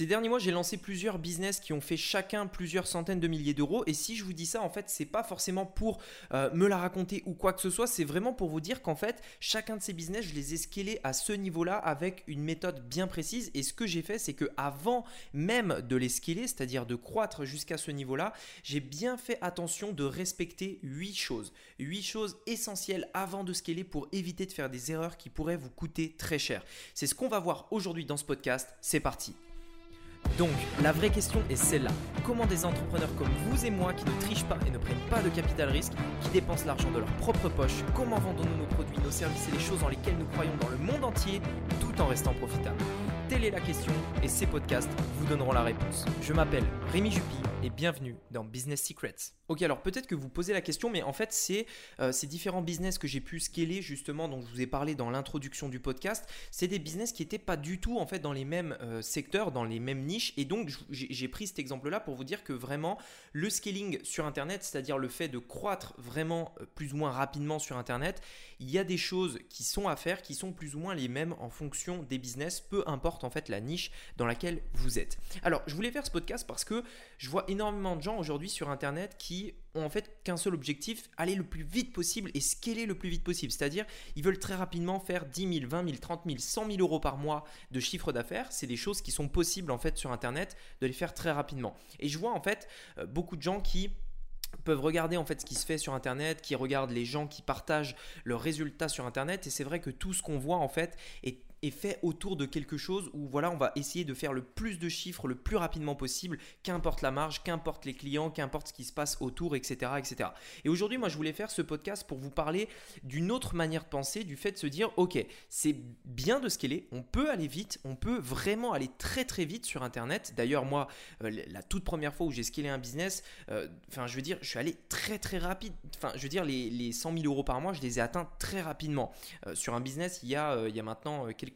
Ces derniers mois, j'ai lancé plusieurs business qui ont fait chacun plusieurs centaines de milliers d'euros. Et si je vous dis ça, en fait, c'est pas forcément pour euh, me la raconter ou quoi que ce soit. C'est vraiment pour vous dire qu'en fait, chacun de ces business, je les ai scalés à ce niveau-là avec une méthode bien précise. Et ce que j'ai fait, c'est que avant même de les scaler, c'est-à-dire de croître jusqu'à ce niveau-là, j'ai bien fait attention de respecter 8 choses. 8 choses essentielles avant de scaler pour éviter de faire des erreurs qui pourraient vous coûter très cher. C'est ce qu'on va voir aujourd'hui dans ce podcast. C'est parti. Donc, la vraie question est celle-là. Comment des entrepreneurs comme vous et moi qui ne trichent pas et ne prennent pas de capital risque, qui dépensent l'argent de leur propre poche, comment vendons-nous nos produits, nos services et les choses dans lesquelles nous croyons dans le monde entier tout en restant profitables? Telle est la question et ces podcasts vous donneront la réponse. Je m'appelle Rémi Jupy et bienvenue dans Business Secrets. Ok, alors peut-être que vous posez la question, mais en fait, c'est euh, ces différents business que j'ai pu scaler justement, dont je vous ai parlé dans l'introduction du podcast, c'est des business qui n'étaient pas du tout en fait dans les mêmes euh, secteurs, dans les mêmes niches. Et donc, j'ai pris cet exemple-là pour vous dire que vraiment, le scaling sur Internet, c'est-à-dire le fait de croître vraiment euh, plus ou moins rapidement sur Internet, il y a des choses qui sont à faire qui sont plus ou moins les mêmes en fonction des business, peu importe en fait la niche dans laquelle vous êtes. Alors, je voulais faire ce podcast parce que je vois énormément de gens aujourd'hui sur Internet qui ont en fait qu'un seul objectif, aller le plus vite possible et scaler le plus vite possible. C'est-à-dire, ils veulent très rapidement faire 10 000, 20 000, 30 000, 100 000 euros par mois de chiffre d'affaires. C'est des choses qui sont possibles en fait sur Internet de les faire très rapidement. Et je vois en fait euh, beaucoup de gens qui peuvent regarder en fait ce qui se fait sur internet, qui regardent les gens qui partagent leurs résultats sur internet et c'est vrai que tout ce qu'on voit en fait est est fait autour de quelque chose où voilà, on va essayer de faire le plus de chiffres le plus rapidement possible, qu'importe la marge, qu'importe les clients, qu'importe ce qui se passe autour, etc. etc. Et aujourd'hui, moi, je voulais faire ce podcast pour vous parler d'une autre manière de penser, du fait de se dire, ok, c'est bien de scaler, on peut aller vite, on peut vraiment aller très très vite sur Internet. D'ailleurs, moi, euh, la toute première fois où j'ai scalé un business, euh, enfin, je veux dire, je suis allé très très rapide. Enfin, je veux dire, les, les 100 000 euros par mois, je les ai atteints très rapidement. Euh, sur un business, il y a, il y a maintenant quelques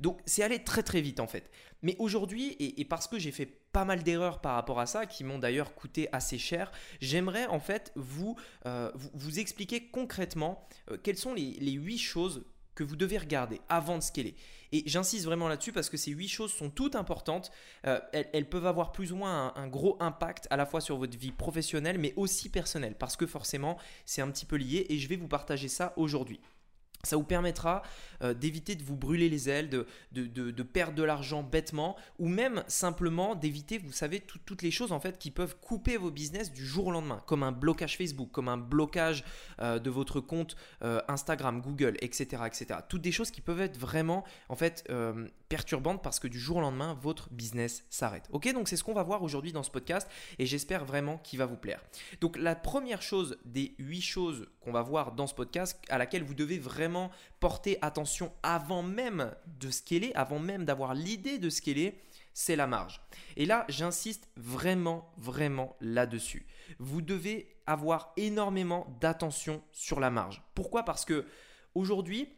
Donc c'est allé très très vite en fait. Mais aujourd'hui, et, parce que j'ai fait pas mal d'erreurs par rapport à ça, qui m'ont d'ailleurs coûté assez cher, j'aimerais en fait vous, euh, expliquer concrètement euh, quelles sont les, 8 choses que vous devez regarder avant de scaler. Et j'insiste vraiment là-dessus parce que ces huit choses sont toutes importantes. Euh, elles, peuvent avoir plus ou moins un, un, gros impact à la fois sur votre vie professionnelle mais aussi personnelle parce que forcément c'est un petit peu lié et je vais vous partager ça aujourd'hui. Ça vous permettra euh, d'éviter de vous brûler les ailes, de, perdre de l'argent bêtement, ou même simplement d'éviter, vous savez, toutes les choses en fait qui peuvent couper vos business du jour au lendemain, comme un blocage Facebook, comme un blocage euh, de votre compte euh, Instagram, Google, etc., etc. Toutes des choses qui peuvent être vraiment en fait perturbantes parce que du jour au lendemain, votre business s'arrête. Ok, donc c'est ce qu'on va voir aujourd'hui dans ce podcast et j'espère vraiment qu'il va vous plaire. Donc la première chose des huit choses qu'on va voir dans ce podcast à laquelle vous devez vraiment porter attention avant même de scaler, avant même d'avoir l'idée de scaler, c'est la marge. Et là, j'insiste vraiment, vraiment là-dessus. Vous devez avoir énormément d'attention sur la marge. Pourquoi? Parce que aujourd'hui,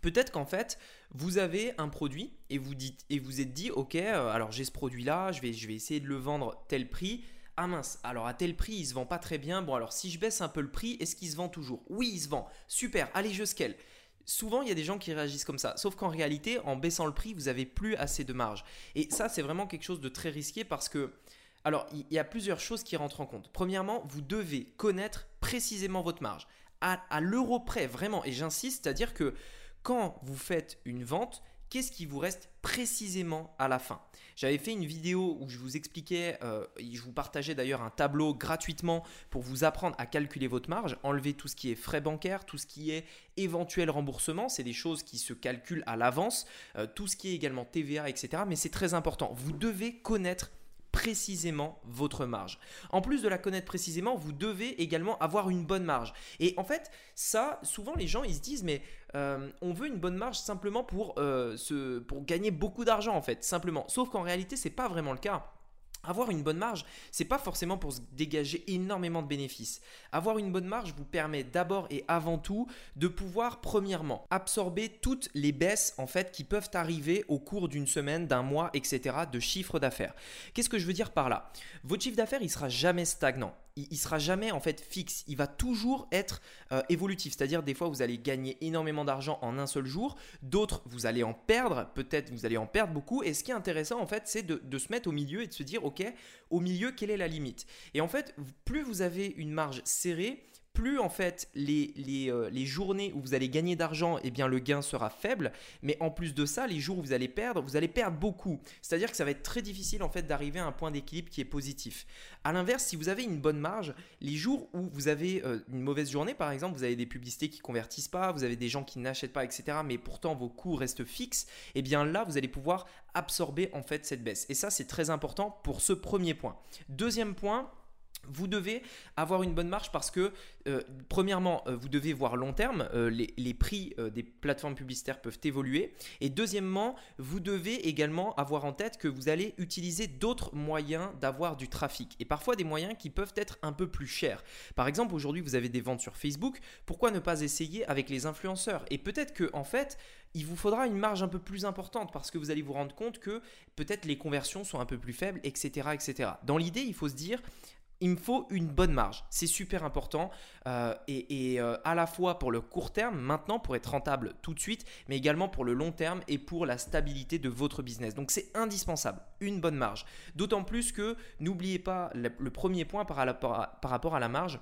Peut-être qu'en fait, vous avez un produit et vous vous êtes dit OK, euh, alors j'ai ce produit là, je vais essayer de le vendre tel prix. Ah mince, alors à tel prix, il se vend pas très bien. Bon alors si je baisse un peu le prix, est-ce qu'il se vend toujours? Oui, il se vend. Super, allez, je scale. Souvent, il y a des gens qui réagissent comme ça. Sauf qu'en réalité, en baissant le prix, vous n'avez plus assez de marge. Et ça, c'est vraiment quelque chose de très risqué parce que alors, il y a plusieurs choses qui rentrent en compte. Premièrement, vous devez connaître précisément votre marge. À, à l'euro près, vraiment. Et j'insiste, c'est-à-dire que quand vous faites une vente, qu'est-ce qui vous reste précisément à la fin? J'avais fait une vidéo où je vous expliquais, euh, je vous partageais d'ailleurs un tableau gratuitement pour vous apprendre à calculer votre marge, enlever tout ce qui est frais bancaires, tout ce qui est éventuel remboursement, c'est des choses qui se calculent à l'avance, euh, tout ce qui est également TVA, etc. Mais c'est très important, vous devez connaître précisément votre marge. En plus de la connaître précisément, vous devez également avoir une bonne marge. Et en fait, ça, souvent les gens, ils se disent, mais euh, on veut une bonne marge simplement pour, euh, pour gagner beaucoup d'argent, en fait, simplement. Sauf qu'en réalité, ce n'est pas vraiment le cas. Avoir une bonne marge, c'est pas forcément pour se dégager énormément de bénéfices. Avoir une bonne marge vous permet d'abord et avant tout de pouvoir premièrement absorber toutes les baisses en fait qui peuvent arriver au cours d'une semaine, d'un mois, etc. de chiffre d'affaires. Qu'est-ce que je veux dire par là? Votre chiffre d'affaires il sera jamais stagnant il, sera jamais en fait fixe. Il va toujours être euh, évolutif. C'est-à-dire des fois vous allez gagner énormément d'argent en un seul jour, d'autres vous allez en perdre, peut-être vous allez en perdre beaucoup. Et ce qui est intéressant en fait, c'est de, se mettre au milieu et de se dire ok, au milieu quelle est la limite? Et en fait, plus vous avez une marge serrée, plus en fait les, euh, les, journées où vous allez gagner d'argent, eh bien le gain sera faible. Mais en plus de ça, les jours où vous allez perdre, vous allez perdre beaucoup. C'est-à-dire que ça va être très difficile en fait d'arriver à un point d'équilibre qui est positif. À l'inverse, si vous avez une bonne marge, les jours où vous avez euh, une mauvaise journée, par exemple, vous avez des publicités qui convertissent pas, vous avez des gens qui n'achètent pas, etc. Mais pourtant vos coûts restent fixes. Eh bien là, vous allez pouvoir absorber en fait cette baisse. Et ça, c'est très important pour ce premier point. Deuxième point vous devez avoir une bonne marge parce que, euh, premièrement, euh, vous devez voir long terme, euh, les, prix des plateformes publicitaires peuvent évoluer. Et deuxièmement, vous devez également avoir en tête que vous allez utiliser d'autres moyens d'avoir du trafic. Et parfois des moyens qui peuvent être un peu plus chers. Par exemple, aujourd'hui, vous avez des ventes sur Facebook. Pourquoi ne pas essayer avec les influenceurs? Et peut-être que, en fait, il vous faudra une marge un peu plus importante parce que vous allez vous rendre compte que peut-être les conversions sont un peu plus faibles, etc. etc. Dans l'idée, il faut se dire, il me faut une bonne marge. C'est super important. Euh, et, euh, à la fois pour le court terme, maintenant, pour être rentable tout de suite, mais également pour le long terme et pour la stabilité de votre business. Donc c'est indispensable, une bonne marge. D'autant plus que n'oubliez pas le, premier point par rapport à la marge,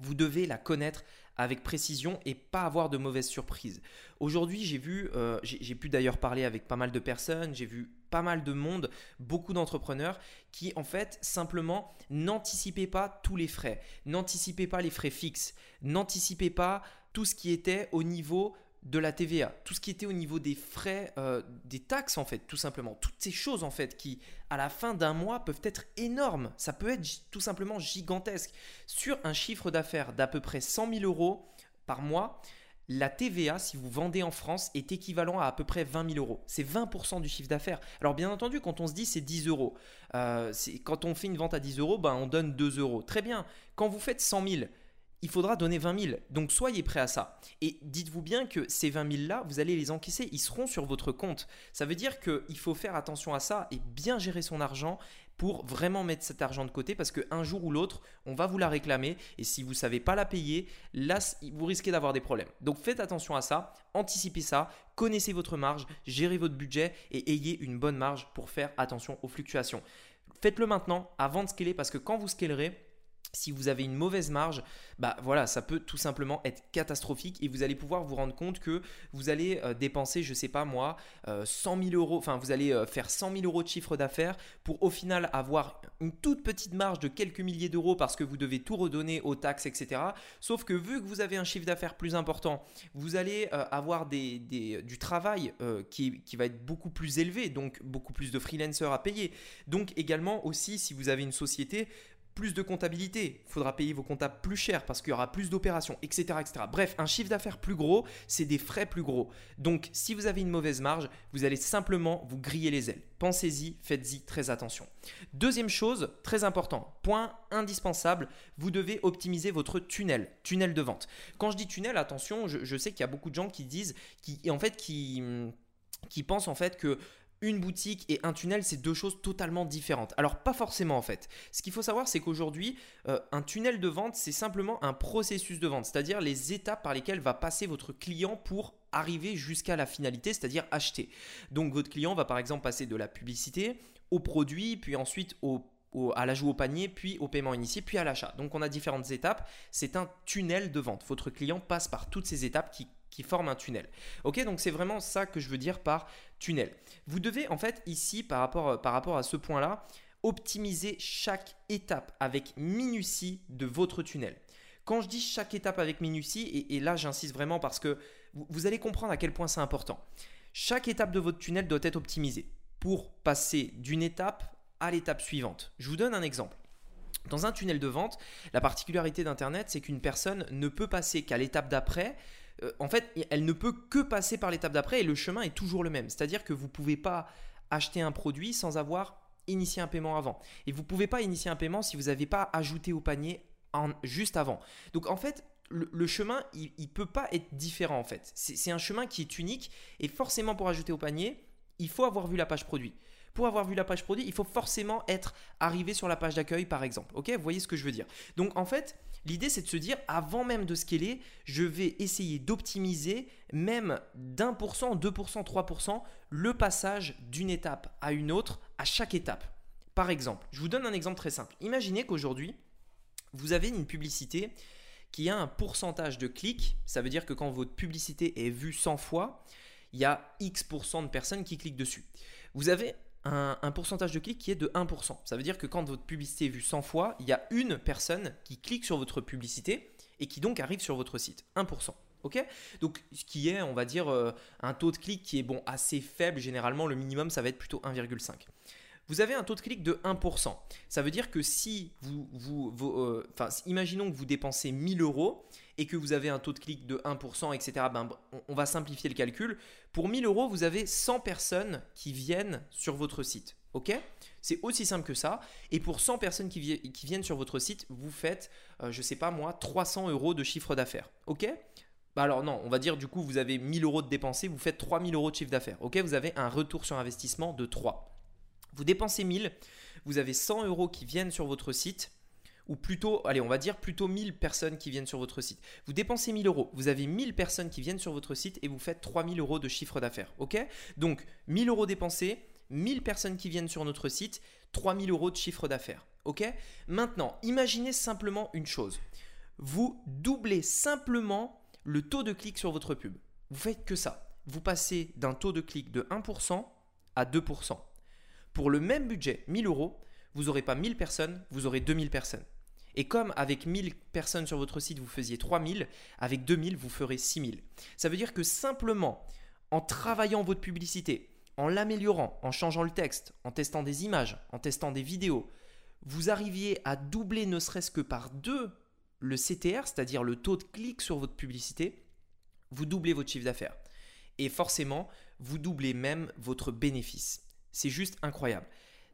vous devez la connaître avec précision et pas avoir de mauvaises surprises. Aujourd'hui, j'ai vu, euh, j'ai pu d'ailleurs parler avec pas mal de personnes, j'ai vu pas mal de monde, beaucoup d'entrepreneurs qui en fait simplement n'anticipaient pas tous les frais, n'anticipaient pas les frais fixes, n'anticipaient pas tout ce qui était au niveau de la TVA, tout ce qui était au niveau des frais, euh, des taxes en fait, tout simplement. Toutes ces choses en fait qui, à la fin d'un mois, peuvent être énormes. Ça peut être tout simplement gigantesque. Sur un chiffre d'affaires d'à peu près 100 000 euros par mois, la TVA, si vous vendez en France, est équivalent à à peu près 20 000 euros. C'est 20% du chiffre d'affaires. Alors bien entendu, quand on se dit c'est 10 euros, euh, quand on fait une vente à 10 euros, ben, on donne 2 euros. Très bien. Quand vous faites 100 000, il faudra donner 20 000. Donc soyez prêts à ça. Et dites-vous bien que ces 20 000 là, vous allez les encaisser, ils seront sur votre compte. Ça veut dire qu'il faut faire attention à ça et bien gérer son argent pour vraiment mettre cet argent de côté parce qu'un jour ou l'autre, on va vous la réclamer et si vous ne savez pas la payer, là, vous risquez d'avoir des problèmes. Donc faites attention à ça, anticipez ça, connaissez votre marge, gérez votre budget et ayez une bonne marge pour faire attention aux fluctuations. Faites-le maintenant avant de scaler parce que quand vous scalerez, si vous avez une mauvaise marge, bah voilà, ça peut tout simplement être catastrophique et vous allez pouvoir vous rendre compte que vous allez euh, dépenser, je sais pas moi, 100 euh, 000 euros, enfin vous allez euh, faire 100 000 euros de chiffre d'affaires pour au final avoir une toute petite marge de quelques milliers d'euros parce que vous devez tout redonner aux taxes, etc. Sauf que vu que vous avez un chiffre d'affaires plus important, vous allez avoir des, du travail qui, qui va être beaucoup plus élevé, donc beaucoup plus de freelancers à payer. Donc également aussi, si vous avez une société, plus de comptabilité, il faudra payer vos comptables plus cher parce qu'il y aura plus d'opérations, etc.. Bref, un chiffre d'affaires plus gros, c'est des frais plus gros. Donc, si vous avez une mauvaise marge, vous allez simplement vous griller les ailes. Pensez-y, faites-y très attention. Deuxième chose, très important, point indispensable, vous devez optimiser votre tunnel, tunnel de vente. Quand je dis tunnel, attention, je, sais qu'il y a beaucoup de gens qui disent, qui en fait, qui qui pensent en fait que une boutique et un tunnel, c'est deux choses totalement différentes. Alors pas forcément en fait. Ce qu'il faut savoir, c'est qu'aujourd'hui, euh, un tunnel de vente, c'est simplement un processus de vente, c'est-à-dire les étapes par lesquelles va passer votre client pour arriver jusqu'à la finalité, c'est-à-dire acheter. Donc votre client va par exemple passer de la publicité au produit, puis ensuite à l'ajout au panier, puis au paiement initié, puis à l'achat. Donc on a différentes étapes. C'est un tunnel de vente. Votre client passe par toutes ces étapes qui qui forment un tunnel. Ok, donc c'est vraiment ça que je veux dire par tunnel. Vous devez en fait ici, par rapport, par rapport à ce point-là, optimiser chaque étape avec minutie de votre tunnel. Quand je dis chaque étape avec minutie, et, là j'insiste vraiment parce que vous, allez comprendre à quel point c'est important. Chaque étape de votre tunnel doit être optimisée pour passer d'une étape à l'étape suivante. Je vous donne un exemple. Dans un tunnel de vente, la particularité d'Internet, c'est qu'une personne ne peut passer qu'à l'étape d'après euh, en fait, elle ne peut que passer par l'étape d'après et le chemin est toujours le même. C'est-à-dire que vous ne pouvez pas acheter un produit sans avoir initier un paiement avant. Et vous ne pouvez pas initier un paiement si vous n'avez pas ajouté au panier juste avant. Donc en fait, le, chemin, il ne peut pas être différent en fait. C'est un chemin qui est unique et forcément pour ajouter au panier, il faut avoir vu la page produit. Pour avoir vu la page produit, il faut forcément être arrivé sur la page d'accueil par exemple. Vous voyez ce que je veux dire? Donc en fait, l'idée c'est de se dire, avant même de scaler, je vais essayer d'optimiser même d'un pour cent, 2%, 3%, le passage d'une étape à une autre à chaque étape. Par exemple, je vous donne un exemple très simple. Imaginez qu'aujourd'hui, vous avez une publicité qui a un pourcentage de clics. Ça veut dire que quand votre publicité est vue 100 fois, il y a X% de personnes qui cliquent dessus. Vous avez un, pourcentage de clics qui est de 1%. Ça veut dire que quand votre publicité est vue 100 fois, il y a une personne qui clique sur votre publicité et qui donc arrive sur votre site. 1%. Ok? Donc, ce qui est, on va dire, euh, un taux de clic qui est bon assez faible. Généralement, le minimum, ça va être plutôt 1,5 vous avez un taux de clic de 1%. Ça veut dire que si vous, vous, euh, imaginons que vous dépensez 1000 euros et que vous avez un taux de clic de 1%, etc., ben, on va simplifier le calcul. Pour 1000 euros, vous avez 100 personnes qui viennent sur votre site. C'est aussi simple que ça. Et pour 100 personnes qui, viennent sur votre site, vous faites, euh, je ne sais pas moi, 300 euros de chiffre d'affaires. Bah alors non, on va dire du coup vous avez 1000 euros de dépensés, vous faites 3000 euros de chiffre d'affaires. Vous avez un retour sur investissement de 3. Vous dépensez 1000, vous avez 100 euros qui viennent sur votre site, ou plutôt, allez, on va dire plutôt 1000 personnes qui viennent sur votre site. Vous dépensez 1000 euros, vous avez 1000 personnes qui viennent sur votre site et vous faites 3000 euros de chiffre d'affaires. Ok? Donc 1000 euros dépensés, 1000 personnes qui viennent sur notre site, 3000 euros de chiffre d'affaires. Ok? Maintenant, imaginez simplement une chose. Vous doublez simplement le taux de clic sur votre pub. Vous faites que ça. Vous passez d'un taux de clic de 1% à 2%. Pour le même budget, 1000 euros, vous n'aurez pas 1000 personnes, vous aurez 2000 personnes. Et comme avec 1000 personnes sur votre site, vous faisiez 3000, avec 2000, vous ferez 6000. Ça veut dire que simplement, en travaillant votre publicité, en l'améliorant, en changeant le texte, en testant des images, en testant des vidéos, vous arriviez à doubler ne serait-ce que par deux le CTR, c'est-à-dire le taux de clic sur votre publicité, vous doublez votre chiffre d'affaires. Et forcément, vous doublez même votre bénéfice. C'est juste incroyable.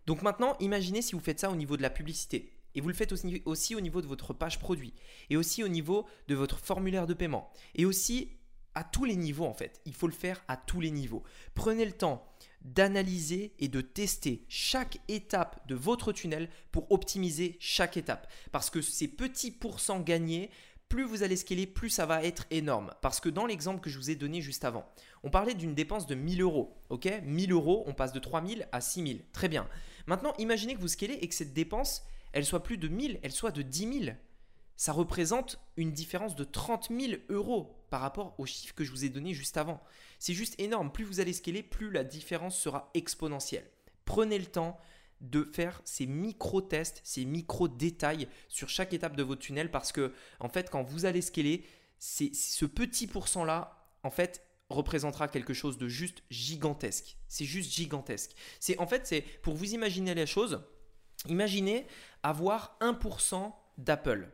Donc maintenant, imaginez si vous faites ça au niveau de la publicité. Et vous le faites aussi, au niveau de votre page produit. Et aussi au niveau de votre formulaire de paiement. Et aussi à tous les niveaux en fait. Il faut le faire à tous les niveaux. Prenez le temps d'analyser et de tester chaque étape de votre tunnel pour optimiser chaque étape. Parce que ces petits pourcents gagnés plus vous allez scaler, plus ça va être énorme. Parce que dans l'exemple que je vous ai donné juste avant, on parlait d'une dépense de 1000 euros. Ok? 1000 euros, on passe de 3000 à 6000. Très bien. Maintenant, imaginez que vous scalez et que cette dépense, elle soit plus de 1000, elle soit de 10 000. Ça représente une différence de 30 000 euros par rapport au chiffre que je vous ai donné juste avant. C'est juste énorme. Plus vous allez scaler, plus la différence sera exponentielle. Prenez le temps de faire ces micro-tests, ces micro-détails sur chaque étape de votre tunnel parce que, en fait, quand vous allez scaler, c'est ce petit pourcent-là, en fait, représentera quelque chose de juste gigantesque. C'est juste gigantesque. C'est en fait, c'est pour vous imaginer les choses, imaginez avoir 1% d'Apple.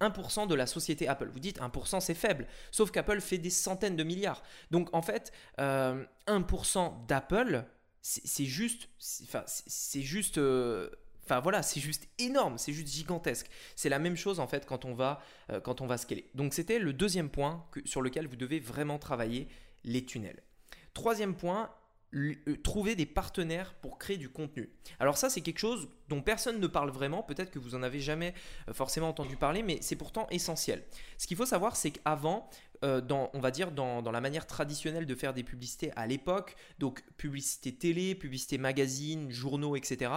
1% de la société Apple. Vous dites 1% c'est faible, sauf qu'Apple fait des centaines de milliards. Donc en fait, 1% euh, d'Apple, c'est juste, c'est juste, euh, voilà, c'est juste énorme, c'est juste gigantesque. C'est la même chose en fait quand on va, euh, quand on va scaler. Donc c'était le deuxième point sur lequel vous devez vraiment travailler les tunnels. Troisième point, trouver des partenaires pour créer du contenu. Alors ça, c'est quelque chose dont personne ne parle vraiment. Peut-être que vous en avez jamais forcément entendu parler, mais c'est pourtant essentiel. Ce qu'il faut savoir, c'est qu'avant, euh, dans, on va dire, dans, la manière traditionnelle de faire des publicités à l'époque, donc publicité télé, publicité magazine, journaux, etc.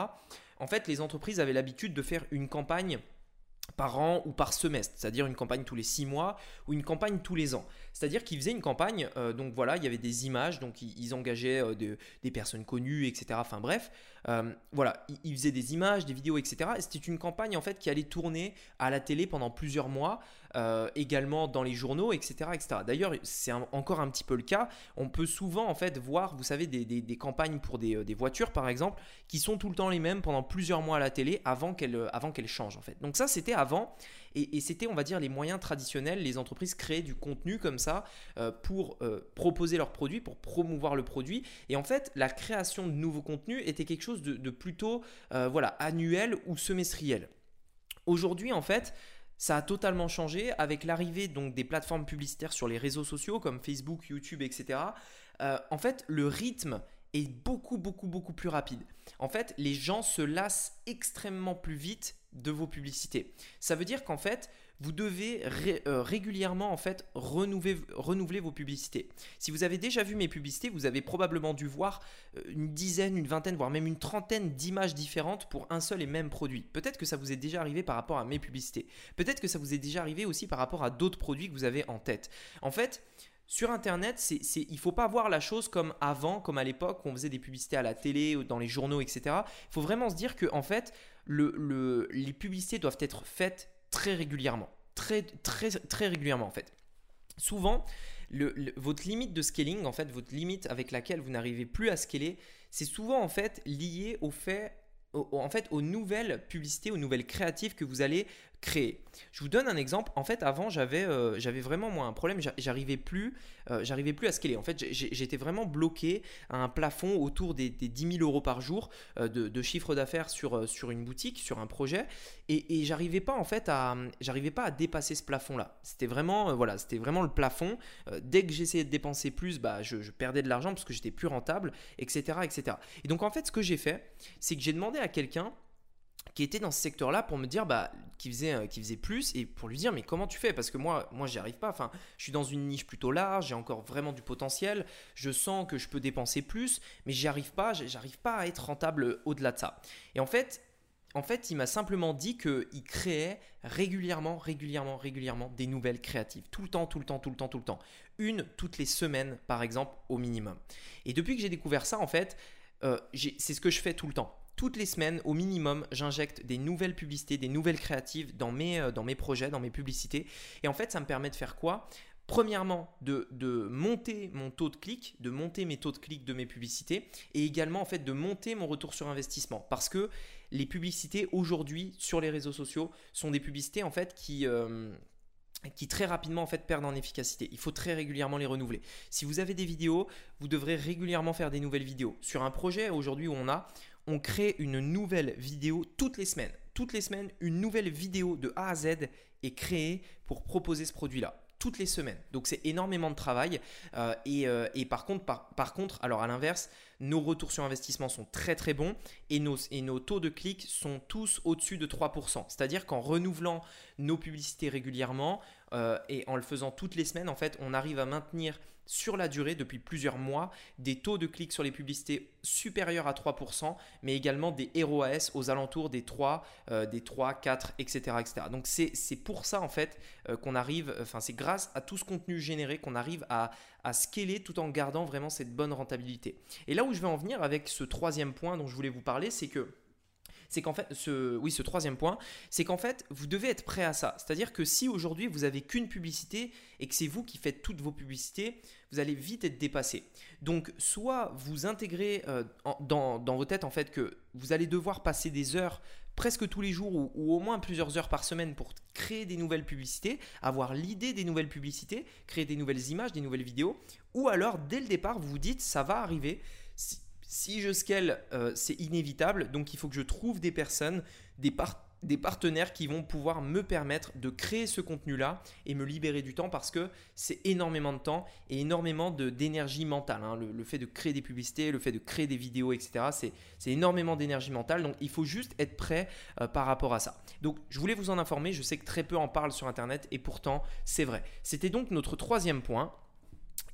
En fait, les entreprises avaient l'habitude de faire une campagne par an ou par semestre, c'est-à-dire une campagne tous les six mois ou une campagne tous les ans. C'est-à-dire qu'ils faisaient une campagne, euh, donc voilà, il y avait des images, donc ils, engageaient euh, des personnes connues, etc. Enfin bref, euh, voilà, ils, faisaient des images, des vidéos, etc. Et c'était une campagne en fait qui allait tourner à la télé pendant plusieurs mois. Euh, également dans les journaux, etc. etc. D'ailleurs, c'est encore un petit peu le cas. On peut souvent en fait voir, vous savez, des, campagnes pour des, voitures par exemple, qui sont tout le temps les mêmes pendant plusieurs mois à la télé avant qu'elles qu'elles changent en fait. Donc ça, c'était avant. Et, c'était, on va dire, les moyens traditionnels. Les entreprises créaient du contenu comme ça euh, pour euh, proposer leurs produits, pour promouvoir le produit. Et en fait, la création de nouveaux contenus était quelque chose de, plutôt voilà, annuel ou semestriel. Aujourd'hui, en fait, ça a totalement changé avec l'arrivée donc des plateformes publicitaires sur les réseaux sociaux comme Facebook, YouTube, etc. Euh, en fait, le rythme est beaucoup, beaucoup, beaucoup plus rapide. En fait, les gens se lassent extrêmement plus vite de vos publicités. Ça veut dire qu'en fait, vous devez euh, régulièrement en fait renouveler, renouveler, vos publicités. Si vous avez déjà vu mes publicités, vous avez probablement dû voir euh, une dizaine, une vingtaine, voire même une trentaine d'images différentes pour un seul et même produit. Peut-être que ça vous est déjà arrivé par rapport à mes publicités. Peut-être que ça vous est déjà arrivé aussi par rapport à d'autres produits que vous avez en tête. En fait, sur Internet, il ne faut pas voir la chose comme avant, comme à l'époque où on faisait des publicités à la télé, dans les journaux, etc. Il faut vraiment se dire que en fait, le, les publicités doivent être faites très régulièrement. Très, régulièrement en fait. Souvent, votre limite de scaling, en fait, votre limite avec laquelle vous n'arrivez plus à scaler, c'est souvent en fait lié au fait fait aux nouvelles publicités, aux nouvelles créatives que vous allez créer. Je vous donne un exemple. En fait, avant, j'avais euh, j'avais vraiment moi un problème. J'arrivais plus, euh, j'arrivais plus à scaler. En fait, j'étais vraiment bloqué à un plafond autour des, des 10 000 euros par jour euh, de, chiffre d'affaires sur, sur une boutique, sur un projet, et, j'arrivais pas en fait à j'arrivais pas à dépasser ce plafond-là. C'était vraiment voilà, c'était vraiment le plafond. dès que j'essayais de dépenser plus, bah je, je perdais de l'argent parce que j'étais plus rentable, etc., etc. Et donc en fait, ce que j'ai fait, c'est que j'ai demandé à quelqu'un qui était dans ce secteur-là pour me dire bah qui faisait euh, qui faisait plus et pour lui dire mais comment tu fais? Parce que moi moi j'y arrive pas enfin je suis dans une niche plutôt large j'ai encore vraiment du potentiel je sens que je peux dépenser plus mais j'y arrive pas j'arrive pas à être rentable au-delà de ça et en fait en fait, il m'a simplement dit qu'il créait régulièrement, régulièrement, régulièrement des nouvelles créatives. Tout le temps, tout le temps, tout le temps, tout le temps. Une toutes les semaines, par exemple, au minimum. Et depuis que j'ai découvert ça, en fait, euh, c'est ce que je fais tout le temps toutes les semaines, au minimum, j'injecte des nouvelles publicités, des nouvelles créatives dans mes, euh, dans mes projets, dans mes publicités. Et en fait, ça me permet de faire quoi? Premièrement, de, de, monter mon taux de clic, de monter mes taux de clic de mes publicités et également en fait de monter mon retour sur investissement. Parce que les publicités aujourd'hui sur les réseaux sociaux sont des publicités en fait qui... Euh, qui très rapidement en fait perdent en efficacité. Il faut très régulièrement les renouveler. Si vous avez des vidéos, vous devrez régulièrement faire des nouvelles vidéos. Sur un projet aujourd'hui où on a, on crée une nouvelle vidéo toutes les semaines. Toutes les semaines, une nouvelle vidéo de A à Z est créée pour proposer ce produit-là toutes les semaines. Donc c'est énormément de travail. Euh, euh, et, par, contre, par, contre, alors à l'inverse, nos retours sur investissement sont très très bons et nos, et nos taux de clics sont tous au-dessus de 3%. C'est-à-dire qu'en renouvelant nos publicités régulièrement euh, et en le faisant toutes les semaines, en fait, on arrive à maintenir sur la durée, depuis plusieurs mois, des taux de clics sur les publicités supérieurs à 3%, mais également des ROAS aux alentours des 3, euh, des 3, 4, etc. Donc c'est pour ça en fait euh, qu'on arrive, enfin c'est grâce à tout ce contenu généré qu'on arrive à, à scaler tout en gardant vraiment cette bonne rentabilité. Et là où je vais en venir avec ce troisième point dont je voulais vous parler, c'est que c'est qu'en fait, ce, oui, ce troisième point, c'est qu'en fait, vous devez être prêt à ça. C'est-à-dire que si aujourd'hui vous avez qu'une publicité et que c'est vous qui faites toutes vos publicités, vous allez vite être dépassé. Donc, soit vous intégrez euh, dans, dans vos têtes en fait que vous allez devoir passer des heures presque tous les jours ou, ou, au moins plusieurs heures par semaine pour créer des nouvelles publicités, avoir l'idée des nouvelles publicités, créer des nouvelles images, des nouvelles vidéos, ou alors dès le départ vous vous dites ça va arriver, si je scale, euh, c'est inévitable. Donc il faut que je trouve des personnes, des, partenaires qui vont pouvoir me permettre de créer ce contenu-là et me libérer du temps parce que c'est énormément de temps et énormément d'énergie mentale. Hein. Le, fait de créer des publicités, le fait de créer des vidéos, etc. C'est énormément d'énergie mentale. Donc il faut juste être prêt euh, par rapport à ça. Donc je voulais vous en informer. Je sais que très peu en parlent sur Internet et pourtant c'est vrai. C'était donc notre troisième point.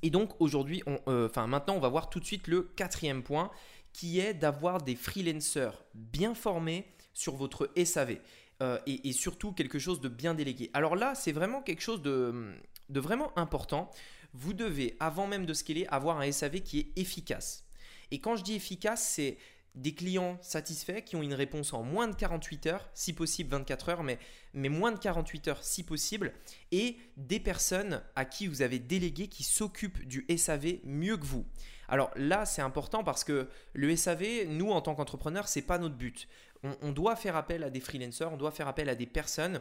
Et donc aujourd'hui, euh, enfin maintenant, on va voir tout de suite le quatrième point qui est d'avoir des freelancers bien formés sur votre SAV euh, et, surtout quelque chose de bien délégué. Alors là, c'est vraiment quelque chose de, de, vraiment important. Vous devez, avant même de scaler, avoir un SAV qui est efficace. Et quand je dis efficace, c'est des clients satisfaits qui ont une réponse en moins de 48 heures, si possible 24 heures, mais, mais moins de 48 heures si possible, et des personnes à qui vous avez délégué qui s'occupent du SAV mieux que vous. Alors là, c'est important parce que le SAV, nous en tant qu'entrepreneurs, c'est pas notre but. On, on doit faire appel à des freelancers, on doit faire appel à des personnes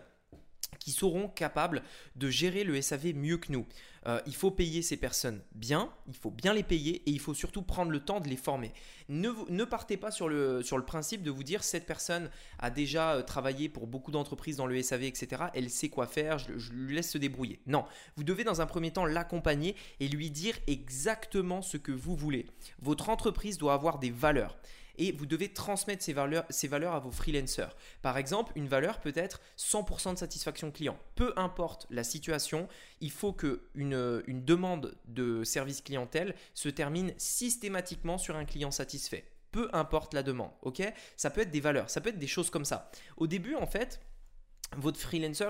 qui seront capables de gérer le SAV mieux que nous. Euh, il faut payer ces personnes bien, il faut bien les payer et il faut surtout prendre le temps de les former. Ne, partez pas sur le, sur le principe de vous dire cette personne a déjà euh, travaillé pour beaucoup d'entreprises dans le SAV, etc. Elle sait quoi faire, je lui laisse se débrouiller. Non, vous devez dans un premier temps l'accompagner et lui dire exactement ce que vous voulez. Votre entreprise doit avoir des valeurs et vous devez transmettre ces valeurs, ces valeurs à vos freelancers. Par exemple, une valeur peut être 100% de satisfaction client. Peu importe la situation, il faut que une, demande de service clientèle se termine systématiquement sur un client satisfait. Peu importe la demande, ok? Ça peut être des valeurs, ça peut être des choses comme ça. Au début, en fait, votre freelancer,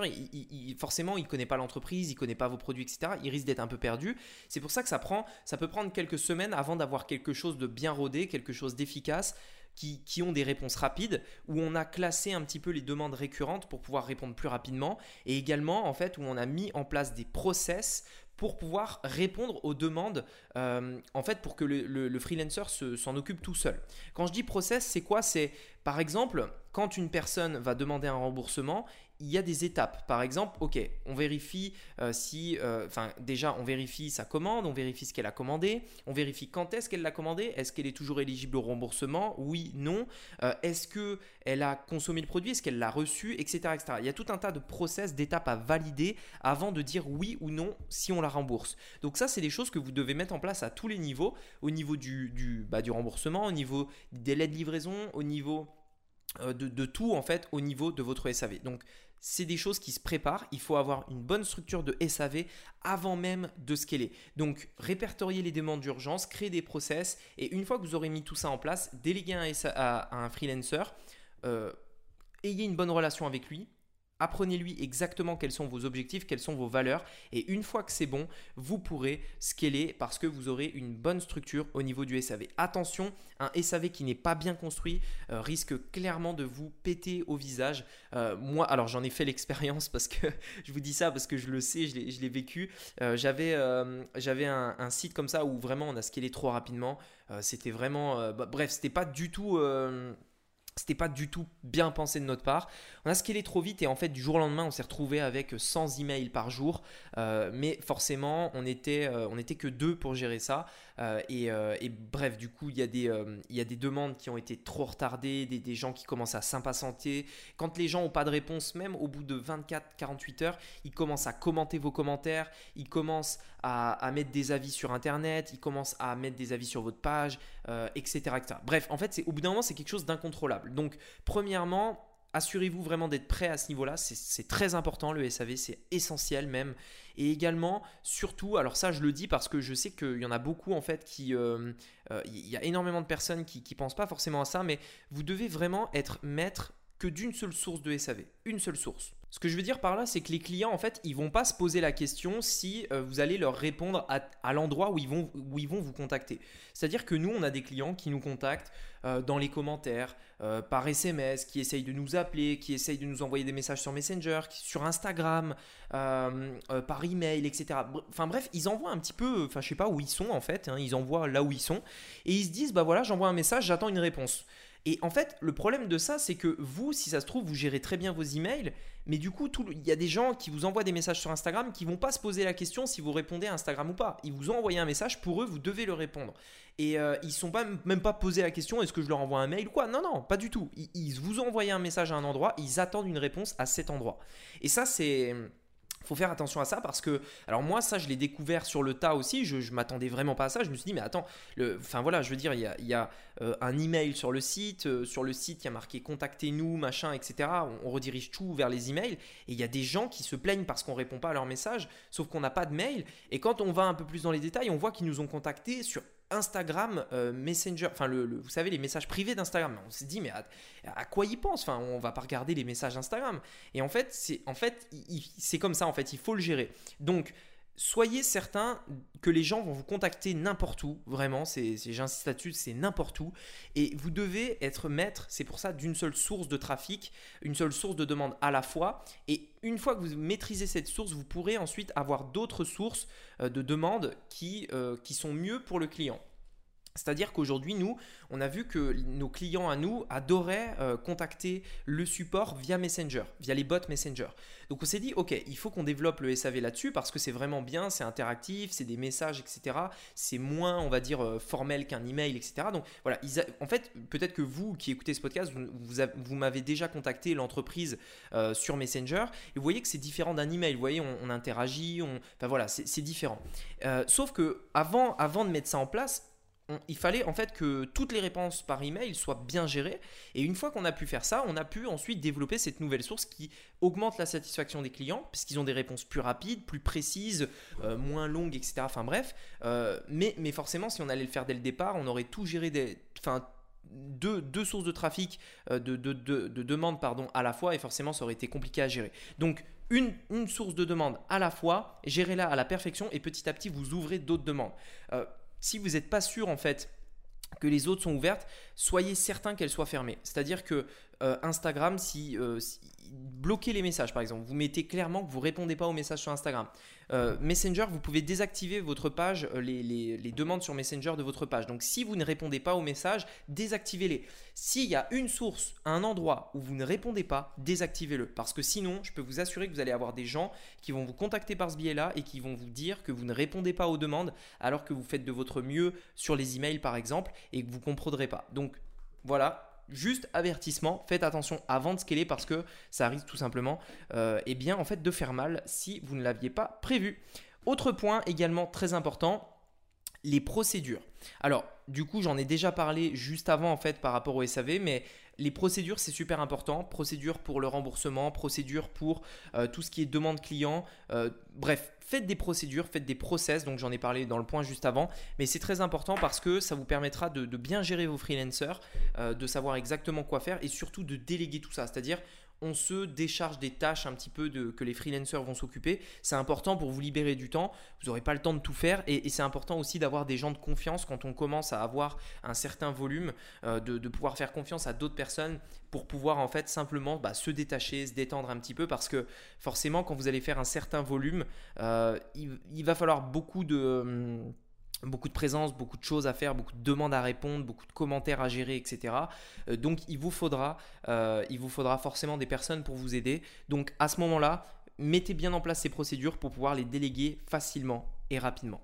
forcément, il ne connaît pas l'entreprise, il connaît pas vos produits, etc. Il risque d'être un peu perdu. C'est pour ça que ça, prend, ça peut prendre quelques semaines avant d'avoir quelque chose de bien rodé, quelque chose d'efficace, qui, qui, ont des réponses rapides, où on a classé un petit peu les demandes récurrentes pour pouvoir répondre plus rapidement, et également, en fait, où on a mis en place des process pour pouvoir répondre aux demandes, euh, en fait, pour que le, le, freelancer s'en occupe tout seul. Quand je dis process, c'est quoi? C'est, par exemple, quand une personne va demander un remboursement, il y a des étapes. Par exemple, ok, on vérifie euh, si, euh, enfin déjà, on vérifie sa commande, on vérifie ce qu'elle a commandé, on vérifie quand est-ce qu'elle l'a commandé, est-ce qu'elle est toujours éligible au remboursement, oui, non, euh, est-ce que elle a consommé le produit, est-ce qu'elle l'a reçu, etc.. Il y a tout un tas de process, d'étapes à valider avant de dire oui ou non si on la rembourse. Donc ça, c'est des choses que vous devez mettre en place à tous les niveaux, au niveau du, du, bah, du remboursement, au niveau des délais de livraison, au niveau de, de, tout en fait au niveau de votre SAV. Donc c'est des choses qui se préparent. Il faut avoir une bonne structure de SAV avant même de scaler. Donc, répertorier les demandes d'urgence, créer des process et une fois que vous aurez mis tout ça en place, déléguer à, un freelancer. Euh, ayez une bonne relation avec lui, Apprenez-lui exactement quels sont vos objectifs, quelles sont vos valeurs. Et une fois que c'est bon, vous pourrez scaler parce que vous aurez une bonne structure au niveau du SAV. Attention, un SAV qui n'est pas bien construit euh, risque clairement de vous péter au visage. Euh, moi, alors j'en ai fait l'expérience parce que je vous dis ça parce que je le sais, je l'ai vécu. Euh, j'avais un, site comme ça où vraiment on a scalé trop rapidement. c'était vraiment... Bah, bref, c'était pas du tout c'était pas du tout bien pensé de notre part. On a scalé trop vite et en fait du jour au lendemain on s'est retrouvé avec 100 emails par jour. Euh, mais forcément on était, euh, on était que deux pour gérer ça. Euh, et, bref du coup il y, a des, y a des demandes qui ont été trop retardées, des, gens qui commencent à s'impatienter. Quand les gens n'ont pas de réponse même au bout de 24-48 heures ils commencent à commenter vos commentaires, ils commencent à, mettre des avis sur internet, ils commencent à mettre des avis sur votre page, etc., etc. Bref en fait au bout d'un moment c'est quelque chose d'incontrôlable. Donc, premièrement, assurez-vous vraiment d'être prêt à ce niveau-là. C'est très important, le SAV, c'est essentiel même. Et également, surtout, alors ça je le dis parce que je sais qu'il y en a beaucoup en fait qui... Euh, euh, il y a énormément de personnes qui ne pensent pas forcément à ça, mais vous devez vraiment être maître que d'une seule source de SAV. Une seule source. Ce que je veux dire par là, c'est que les clients, en fait, ils vont pas se poser la question si euh, vous allez leur répondre à, l'endroit où, ils vont, où ils vont vous contacter. C'est-à-dire que nous, on a des clients qui nous contactent euh, dans les commentaires, euh, par SMS, qui essayent de nous appeler, qui essayent de nous envoyer des messages sur Messenger, sur Instagram, par email, etc. Enfin bref, ils envoient un petit peu, enfin je sais pas où ils sont en fait, hein, ils envoient là où ils sont, et ils se disent, bah voilà, j'envoie un message, j'attends une réponse. Et en fait, le problème de ça, c'est que vous, si ça se trouve, vous gérez très bien vos emails, mais du coup, il y a des gens qui vous envoient des messages sur Instagram qui vont pas se poser la question si vous répondez à Instagram ou pas. Ils vous ont envoyé un message, pour eux, vous devez le répondre. Et euh, ils ne sont pas, même pas posé la question est-ce que je leur envoie un mail ou quoi? Non, non, pas du tout. ils vous ont envoyé un message à un endroit, ils attendent une réponse à cet endroit. Et ça, c'est faut faire attention à ça parce que, alors moi, ça, je l'ai découvert sur le tas aussi. Je, m'attendais vraiment pas à ça. Je me suis dit, mais attends, enfin voilà, je veux dire, il y a, il y a euh, un email sur le site. Euh, sur le site, il y a marqué contactez-nous, machin, etc. On, redirige tout vers les emails. Et il y a des gens qui se plaignent parce qu'on répond pas à leurs messages, sauf qu'on n'a pas de mail. Et quand on va un peu plus dans les détails, on voit qu'ils nous ont contactés sur Instagram euh, Messenger, enfin le, vous savez les messages privés d'Instagram. On s'est dit mais à, quoi ils pensent? Enfin on va pas regarder les messages Instagram. Et en fait c'est en fait c'est comme ça en fait il faut le gérer. Donc soyez certain que les gens vont vous contacter n'importe où, vraiment, c'est, j'insiste là-dessus, c'est n'importe où, et vous devez être maître, c'est pour ça, d'une seule source de trafic, une seule source de demande à la fois, et une fois que vous maîtrisez cette source, vous pourrez ensuite avoir d'autres sources euh, de demande qui, euh, qui sont mieux pour le client. C'est-à-dire qu'aujourd'hui, nous, on a vu que nos clients à nous adoraient euh, contacter le support via Messenger, via les bots Messenger. Donc on s'est dit, ok, il faut qu'on développe le SAV là-dessus parce que c'est vraiment bien, c'est interactif, c'est des messages, etc. C'est moins, on va dire, euh, formel qu'un email, etc. Donc voilà, en fait, peut-être que vous qui écoutez ce podcast, vous, m'avez déjà contacté l'entreprise euh, sur Messenger et vous voyez que c'est différent d'un email. Vous voyez, on, interagit, enfin voilà, c'est différent. sauf que avant, avant de mettre ça en place, il fallait en fait que toutes les réponses par email soient bien gérées. Et une fois qu'on a pu faire ça, on a pu ensuite développer cette nouvelle source qui augmente la satisfaction des clients, puisqu'ils ont des réponses plus rapides, plus précises, euh, moins longues, etc. Enfin bref. Euh, mais, mais forcément, si on allait le faire dès le départ, on aurait tout géré des. Enfin, deux, deux, sources de trafic, euh, de, de, de, pardon, à la fois, et forcément ça aurait été compliqué à gérer. Donc une, une source de demande à la fois, gérez-la à la perfection, et petit à petit vous ouvrez d'autres demandes si vous n'êtes pas sûr en fait que les autres sont ouvertes, soyez certain qu'elles soient fermées. C'est-à-dire que euh, Instagram, si, euh, bloquez les messages par exemple, vous mettez clairement que vous répondez pas aux messages sur Instagram. Euh, Messenger, vous pouvez désactiver votre page, euh, les, demandes sur Messenger de votre page. Donc si vous ne répondez pas aux messages, désactivez-les. S'il y a une source, un endroit où vous ne répondez pas, désactivez-le. Parce que sinon, je peux vous assurer que vous allez avoir des gens qui vont vous contacter par ce biais-là et qui vont vous dire que vous ne répondez pas aux demandes alors que vous faites de votre mieux sur les emails par exemple et que vous ne comprendrez pas. Donc voilà, juste avertissement, faites attention avant de scaler parce que ça risque tout simplement euh, eh bien, en fait, de faire mal si vous ne l'aviez pas prévu. Autre point également très important, les procédures. Alors, du coup, j'en ai déjà parlé juste avant en fait par rapport au SAV, mais les procédures, c'est super important. Procédure pour le remboursement, procédure pour euh, tout ce qui est demande client. Euh, bref, faites des procédures, faites des process. Donc j'en ai parlé dans le point juste avant. Mais c'est très important parce que ça vous permettra de, bien gérer vos freelancers, euh, de savoir exactement quoi faire et surtout de déléguer tout ça. C'est-à-dire on se décharge des tâches un petit peu que les freelancers vont s'occuper. C'est important pour vous libérer du temps. Vous n'aurez pas le temps de tout faire et, c'est important aussi d'avoir des gens de confiance quand on commence à avoir un certain volume, euh, de, pouvoir faire confiance à d'autres personnes pour pouvoir en fait simplement bah, se détacher, se détendre un petit peu parce que forcément quand vous allez faire un certain volume, euh, il, va falloir beaucoup de... Hum, beaucoup de présence, beaucoup de choses à faire, beaucoup de demandes à répondre, beaucoup de commentaires à gérer, etc. Euh, donc il vous faudra, euh, il vous faudra forcément des personnes pour vous aider. Donc à ce moment-là, mettez bien en place ces procédures pour pouvoir les déléguer facilement et rapidement.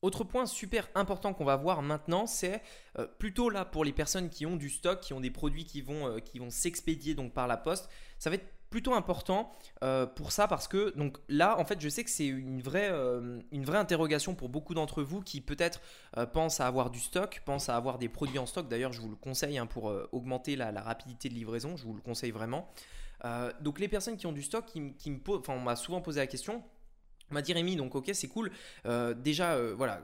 Autre point super important qu'on va voir maintenant, c'est euh, plutôt là pour les personnes qui ont du stock, qui ont des produits qui vont, qui vont s'expédier donc par la poste. Ça va être plutôt important euh, pour ça parce que donc là en fait je sais que c'est une vraie euh, interrogation pour beaucoup d'entre vous qui peut-être euh, pensent à avoir du stock, pensent à avoir des produits en stock. D'ailleurs je vous le conseille hein, pour augmenter la, rapidité de livraison, je vous le conseille vraiment. donc les personnes qui ont du stock, qui, qui me enfin on m'a souvent posé la question on m'a dit Rémi, donc ok, c'est cool. Déjà, voilà,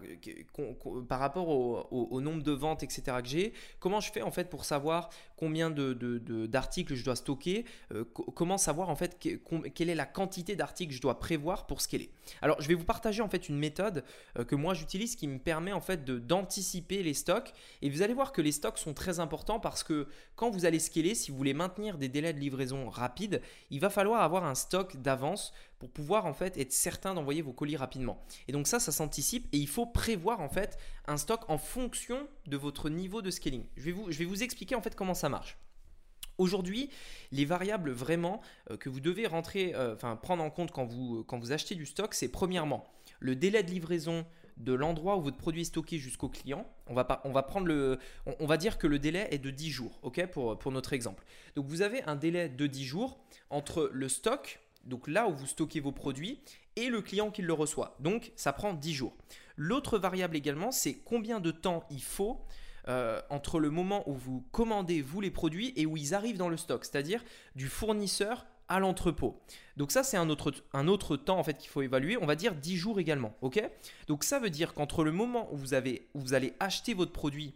par rapport au, nombre de ventes, etc. que j'ai, comment je fais en fait pour savoir combien d'articles de, je dois stocker euh, Comment savoir en fait quelle est la quantité d'articles que je dois prévoir pour scaler Alors, je vais vous partager en fait une méthode que moi j'utilise qui me permet en fait d'anticiper les stocks. Et vous allez voir que les stocks sont très importants parce que quand vous allez scaler, si vous voulez maintenir des délais de livraison rapides, il va falloir avoir un stock d'avance pour pouvoir en fait être certain d'envoyer vos colis rapidement. Et donc ça, ça s'anticipe et il faut prévoir en fait un stock en fonction de votre niveau de scaling. Je vais vous, expliquer en fait comment ça marche. Aujourd'hui, les variables vraiment euh, que vous devez euh, prendre en compte quand vous, quand vous achetez du stock, c'est premièrement le délai de livraison de l'endroit où votre produit est stocké jusqu'au client. On va, pas, prendre le, on, dire que le délai est de 10 jours, pour, pour notre exemple. Donc vous avez un délai de 10 jours entre le stock donc là où vous stockez vos produits, et le client qui le reçoit. Donc ça prend 10 jours. L'autre variable également, c'est combien de temps il faut euh, entre le moment où vous commandez vous les produits et où ils arrivent dans le stock, c'est-à-dire du fournisseur à l'entrepôt. Donc ça c'est un autre, temps en fait qu'il faut évaluer, on va dire 10 jours également, OK? Donc ça veut dire qu'entre le moment où vous avez où vous allez acheter votre produit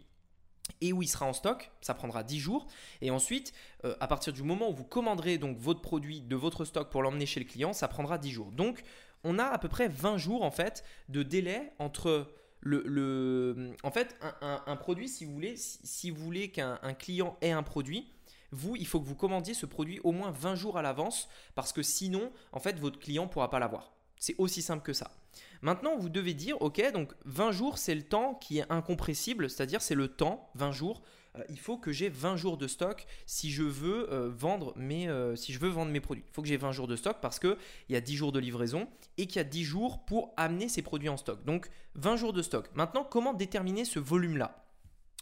et où il sera en stock, ça prendra 10 jours. Et ensuite, euh, à partir du moment où vous commanderez donc votre produit de votre stock pour l'emmener chez le client, ça prendra 10 jours. Donc, on a à peu près 20 jours en fait de délai entre le, en fait un, produit si vous voulez si, vous voulez qu'un client ait un produit vous, il faut que vous commandiez ce produit au moins 20 jours à l'avance parce que sinon, en fait, votre client ne pourra pas l'avoir. C'est aussi simple que ça. Maintenant, vous devez dire, ok, donc 20 jours, c'est le temps qui est incompressible, c'est-à-dire c'est le temps, 20 jours. Euh, il faut que j'ai 20 jours de stock si je veux euh, vendre mes, euh, si je veux vendre mes produits. Il faut que j'ai 20 jours de stock parce qu'il y a 10 jours de livraison et qu'il y a 10 jours pour amener ces produits en stock. Donc 20 jours de stock. Maintenant, comment déterminer ce volume-là?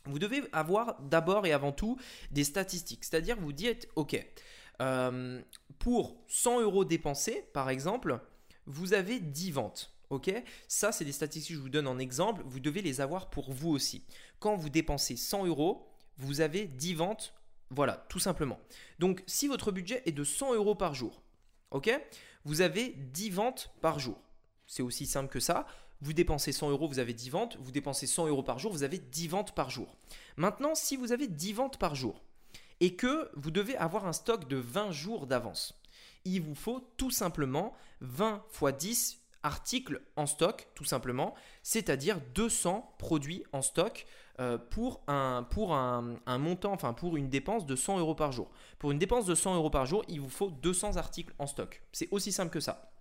Vous devez avoir d'abord et avant tout des statistiques. C'est-à-dire, vous dites, OK, pour 100 euros dépensés, par exemple, vous avez 10 ventes. Ok? Ça, c'est des statistiques que je vous donne en exemple. Vous devez les avoir pour vous aussi. Quand vous dépensez 100 euros, vous avez 10 ventes. Voilà, tout simplement. Donc, si votre budget est de 100 euros par jour, ok Vous avez 10 ventes par jour. C'est aussi simple que ça. Vous dépensez 100 euros, vous avez 10 ventes. Vous dépensez 100 euros par jour, vous avez 10 ventes par jour. Maintenant, si vous avez 10 ventes par jour et que vous devez avoir un stock de 20 jours d'avance, il vous faut tout simplement 20 x 10 articles en stock, tout simplement, c'est-à-dire 200 produits en stock euh, pour, un, pour un, montant, enfin pour une dépense de 100 euros par jour. Pour une dépense de 100 euros par jour, il vous faut 200 articles en stock. C'est aussi simple que ça.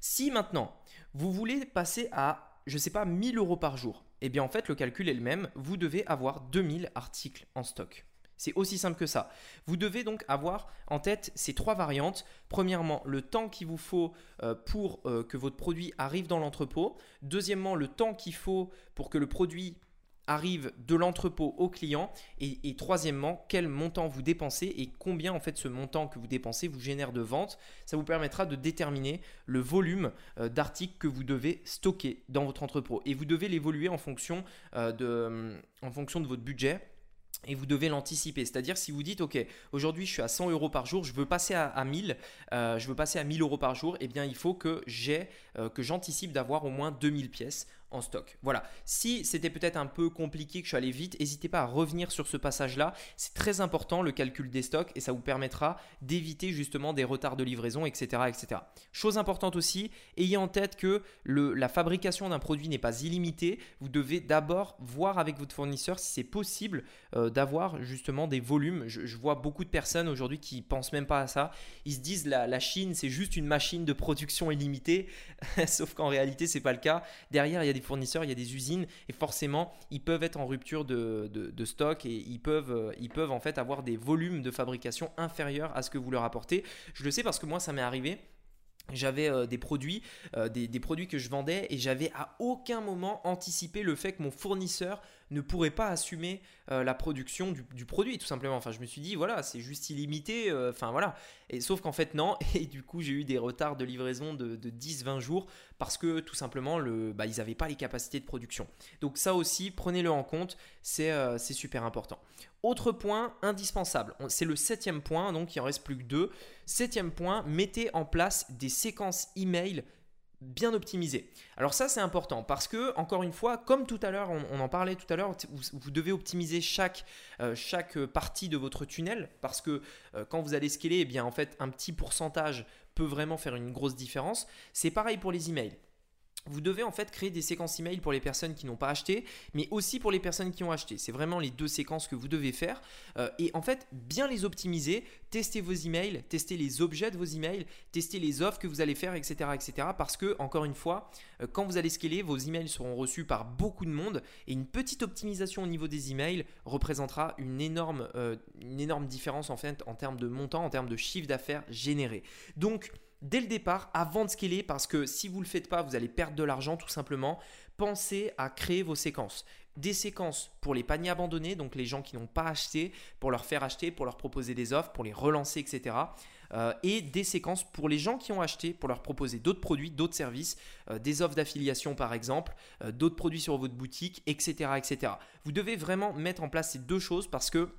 Si maintenant, vous voulez passer à, je ne sais pas, 1000 euros par jour, eh bien en fait, le calcul est le même. Vous devez avoir 2000 articles en stock. C'est aussi simple que ça. Vous devez donc avoir en tête ces trois variantes. Premièrement, le temps qu'il vous faut euh, pour euh, que votre produit arrive dans l'entrepôt. Deuxièmement, le temps qu'il faut pour que le produit arrive de l'entrepôt au client et, troisièmement quel montant vous dépensez et combien en fait ce montant que vous dépensez vous génère de ventes ça vous permettra de déterminer le volume euh, d'articles que vous devez stocker dans votre entrepôt et vous devez l'évoluer en fonction de en fonction de votre budget et vous devez l'anticiper. C'est-à-dire si vous dites, OK, aujourd'hui je suis à 100 euros par jour, je veux passer à, 1000, euh, je veux passer à 1000 euros par jour, eh bien il faut que j'ai, euh, que j'anticipe d'avoir au moins 2000 pièces stock. Voilà. Si c'était peut-être un peu compliqué, que je suis allé vite, n'hésitez pas à revenir sur ce passage-là. C'est très important le calcul des stocks et ça vous permettra d'éviter justement des retards de livraison, etc. etc. Chose importante aussi, ayez en tête que la fabrication d'un produit n'est pas illimitée. Vous devez d'abord voir avec votre fournisseur si c'est possible euh, d'avoir justement des volumes. Je, vois beaucoup de personnes aujourd'hui qui pensent même pas à ça. Ils se disent la, la Chine c'est juste une machine de production illimitée, sauf qu'en réalité c'est pas le cas. Derrière il y a des fournisseurs, il y a des usines et forcément ils peuvent être en rupture de, stock et ils peuvent, euh, ils peuvent en fait avoir des volumes de fabrication inférieurs à ce que vous leur apportez. Je le sais parce que moi ça m'est arrivé j'avais euh, des produits, euh, des, produits que je vendais et j'avais à aucun moment anticipé le fait que mon fournisseur ne pourrait pas assumer euh, la production du, produit tout simplement. Enfin, je me suis dit voilà, c'est juste illimité. Enfin voilà. Et sauf qu'en fait non. Et du coup, j'ai eu des retards de livraison de, 10-20 jours parce que tout simplement le, bah, ils n'avaient pas les capacités de production. Donc ça aussi, prenez-le en compte. C'est super important. Autre point indispensable, c'est le septième point, donc il en reste plus que deux. Septième point, mettez en place des séquences email bien optimisées. Alors ça c'est important parce que encore une fois, comme tout à l'heure, on, en parlait tout à l'heure, vous, devez optimiser chaque, euh, chaque partie de votre tunnel parce que euh, quand vous allez scaler, eh bien en fait un petit pourcentage peut vraiment faire une grosse différence. C'est pareil pour les emails vous devez en fait créer des séquences email pour les personnes qui n'ont pas acheté, mais aussi pour les personnes qui ont acheté. C'est vraiment les deux séquences que vous devez faire. Euh, et en fait, bien les optimiser, tester vos emails, tester les objets de vos emails, tester les offres que vous allez faire, etc. etc. parce que, encore une fois, euh, quand vous allez scaler, vos emails seront reçus par beaucoup de monde et une petite optimisation au niveau des emails représentera une énorme, euh, une énorme différence en fait en termes de montant, en termes de chiffre d'affaires généré. Donc, dès le départ avant de scaler parce que si vous ne le faites pas, vous allez perdre de l'argent tout simplement. Pensez à créer vos séquences. Des séquences pour les paniers abandonnés, donc les gens qui n'ont pas acheté, pour leur faire acheter, pour leur proposer des offres, pour les relancer, etc. Euh, et des séquences pour les gens qui ont acheté, pour leur proposer d'autres produits, d'autres services, euh, des offres d'affiliation par exemple, euh, d'autres produits sur votre boutique, etc., etc. Vous devez vraiment mettre en place ces deux choses parce que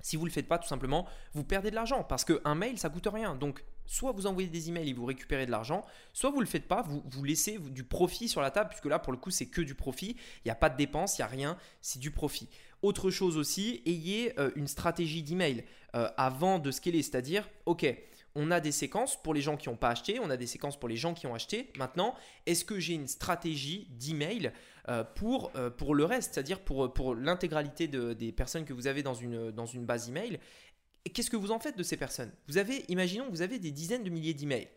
si vous ne le faites pas, tout simplement, vous perdez de l'argent parce qu'un mail, ça coûte rien. Donc, soit vous envoyez des emails et vous récupérez de l'argent, soit vous ne le faites pas, vous, laissez du profit sur la table, puisque là, pour le coup, c'est que du profit. Il n'y a pas de dépenses, il n'y a rien, c'est du profit. Autre chose aussi, ayez euh, une stratégie d'email euh, avant de scaler, c'est-à-dire, ok, on a des séquences pour les gens qui n'ont pas acheté, on a des séquences pour les gens qui ont acheté. Maintenant, est-ce que j'ai une stratégie d'email euh, pour, le reste, c'est-à-dire pour, pour l'intégralité des personnes que vous avez dans une, dans une base email Et qu'est-ce que vous en faites de ces personnes? Vous avez, imaginons, vous avez des dizaines de milliers d'emails.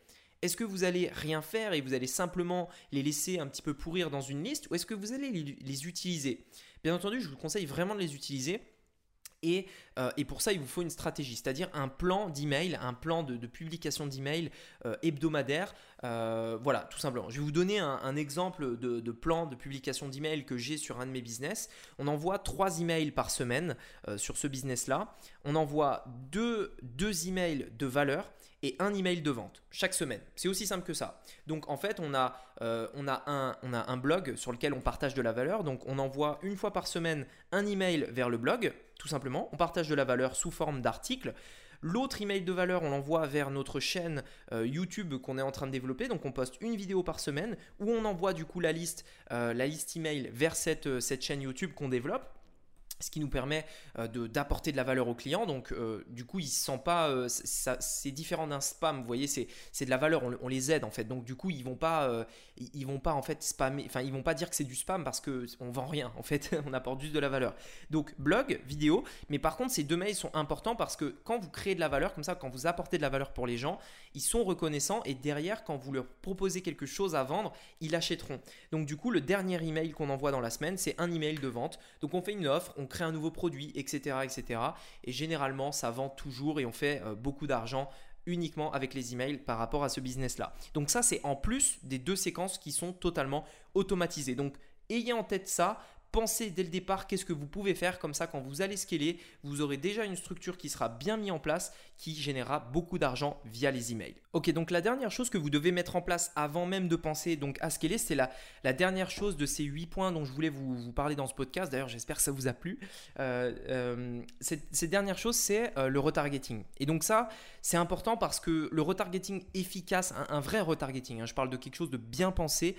Est-ce que vous allez rien faire et vous allez simplement les laisser un petit peu pourrir dans une liste ou est-ce que vous allez les utiliser? Bien entendu, je vous conseille vraiment de les utiliser euh, et, pour ça, il vous faut une stratégie, c'est-à-dire un plan d'email, un plan de, publication d'email euh, hebdomadaire. Euh, voilà, tout simplement. Je vais vous donner un, exemple de, plan de publication d'email que j'ai sur un de mes business. On envoie trois emails par semaine sur ce business-là. On envoie deux, deux emails de valeur et un email de vente chaque semaine. C'est aussi simple que ça. Donc en fait, on a, on, a un, on a un blog sur lequel on partage de la valeur. Donc on envoie une fois par semaine un email vers le blog tout simplement. On partage de la valeur sous forme d'articles. L'autre email de valeur, on l'envoie vers notre chaîne euh, YouTube qu'on est en train de développer. Donc on poste une vidéo par semaine où on envoie du coup la liste, euh, la liste email vers cette, euh, cette chaîne YouTube qu'on développe ce qui nous permet euh, d'apporter de, la valeur au client. Donc, euh, du coup, il ne se sent pas. Euh, c'est différent d'un spam. Vous voyez, c'est de la valeur. On, les aide en fait. Donc, du coup, ils vont pas, ils, vont pas en fait spammer. Enfin, ils vont pas dire que c'est du spam parce que on vend rien. En fait, on apporte juste de la valeur. Donc, blog, vidéo. Mais par contre, ces deux mails sont importants parce que quand vous créez de la valeur comme ça, quand vous apportez de la valeur pour les gens, ils sont reconnaissants et derrière, quand vous leur proposez quelque chose à vendre, ils l'achèteront. Donc, du coup, le dernier email qu'on envoie dans la semaine, c'est un email de vente. Donc, on fait une offre, crée un nouveau produit, etc., etc. Et généralement, ça vend toujours et on fait euh, beaucoup d'argent uniquement avec les emails par rapport à ce business-là. Donc ça, c'est en plus des deux séquences qui sont totalement automatisées. Donc ayez en tête ça pensez dès le départ qu'est-ce que vous pouvez faire. Comme ça, quand vous allez scaler, vous aurez déjà une structure qui sera bien mise en place, qui générera beaucoup d'argent via les emails. Ok, donc la dernière chose que vous devez mettre en place avant même de penser donc à scaler, c'est la, la dernière chose de ces 8 points dont je voulais vous, parler dans ce podcast. D'ailleurs, j'espère que ça vous a plu. Euh, euh, cette, dernière chose, c'est euh, le retargeting. Et donc ça, c'est important parce que le retargeting efficace, un, vrai retargeting, hein, je parle de quelque chose de bien pensé,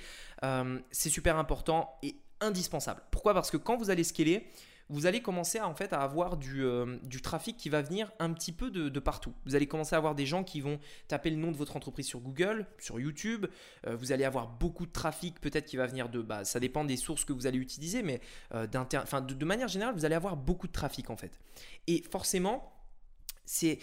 c'est super important et indispensable. Pourquoi? Parce que quand vous allez scaler, vous allez commencer à, en fait à avoir du, euh, du trafic qui va venir un petit peu de, partout. Vous allez commencer à avoir des gens qui vont taper le nom de votre entreprise sur Google, sur YouTube. Euh, vous allez avoir beaucoup de trafic peut-être qui va venir de... Bah, ça dépend des sources que vous allez utiliser, mais euh, de, de manière générale, vous allez avoir beaucoup de trafic en fait. Et forcément, c'est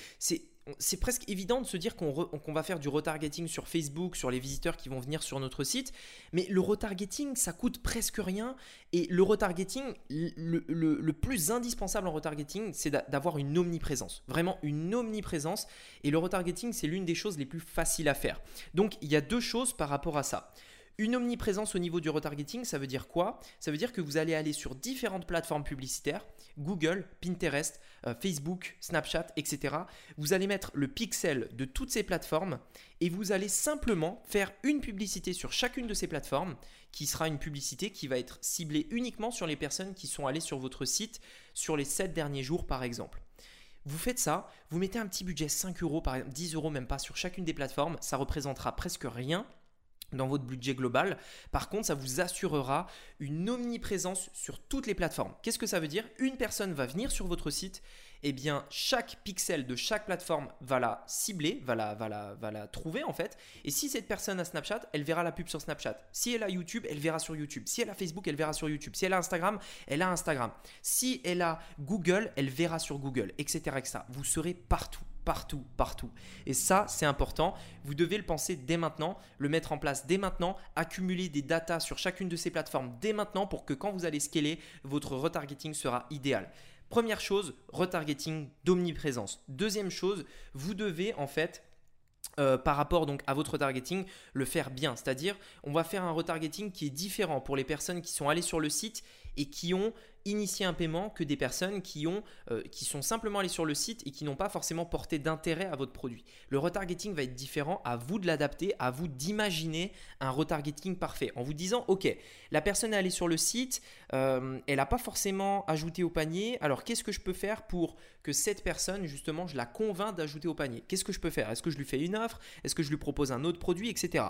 c'est presque évident de se dire qu'on va faire du retargeting sur Facebook, sur les visiteurs qui vont venir sur notre site, mais le retargeting, ça coûte presque rien. Et le retargeting, le, plus indispensable en retargeting, c'est d'avoir une omniprésence, vraiment une omniprésence. Et le retargeting, c'est l'une des choses les plus faciles à faire. Donc, il y a deux choses par rapport à ça. Une omniprésence au niveau du retargeting, ça veut dire quoi? Ça veut dire que vous allez aller sur différentes plateformes publicitaires, Google, Pinterest, euh, Facebook, Snapchat, etc. Vous allez mettre le pixel de toutes ces plateformes et vous allez simplement faire une publicité sur chacune de ces plateformes qui sera une publicité qui va être ciblée uniquement sur les personnes qui sont allées sur votre site sur les 7 derniers jours par exemple. Vous faites ça, vous mettez un petit budget 5 euros, par exemple 10 euros même pas sur chacune des plateformes, ça représentera presque rien dans votre budget global. Par contre, ça vous assurera une omniprésence sur toutes les plateformes. Qu'est-ce que ça veut dire? Une personne va venir sur votre site, et eh bien chaque pixel de chaque plateforme va la cibler, va la, va la, va la trouver en fait. Et si cette personne a Snapchat, elle verra la pub sur Snapchat. Si elle a YouTube, elle verra sur YouTube. Si elle a Facebook, elle verra sur YouTube. Si elle a Instagram, elle a Instagram. Si elle a Google, elle verra sur Google, etc. etc. Vous serez partout partout, partout. Et ça, c'est important. Vous devez le penser dès maintenant, le mettre en place dès maintenant, accumuler des datas sur chacune de ces plateformes dès maintenant pour que quand vous allez scaler, votre retargeting sera idéal. Première chose, retargeting d'omniprésence. Deuxième chose, vous devez en fait euh, par rapport donc à votre retargeting, le faire bien. C'est-à-dire, on va faire un retargeting qui est différent pour les personnes qui sont allées sur le site et qui ont initié un paiement que des personnes qui, ont, euh, qui sont simplement allées sur le site et qui n'ont pas forcément porté d'intérêt à votre produit. Le retargeting va être différent, à vous de l'adapter, à vous d'imaginer un retargeting parfait. En vous disant, ok, la personne est allée sur le site, euh, elle n'a pas forcément ajouté au panier, alors qu'est-ce que je peux faire pour que cette personne, justement, je la convainc d'ajouter au panier? Qu'est-ce que je peux faire? Est-ce que je lui fais une offre? Est-ce que je lui propose un autre produit, etc.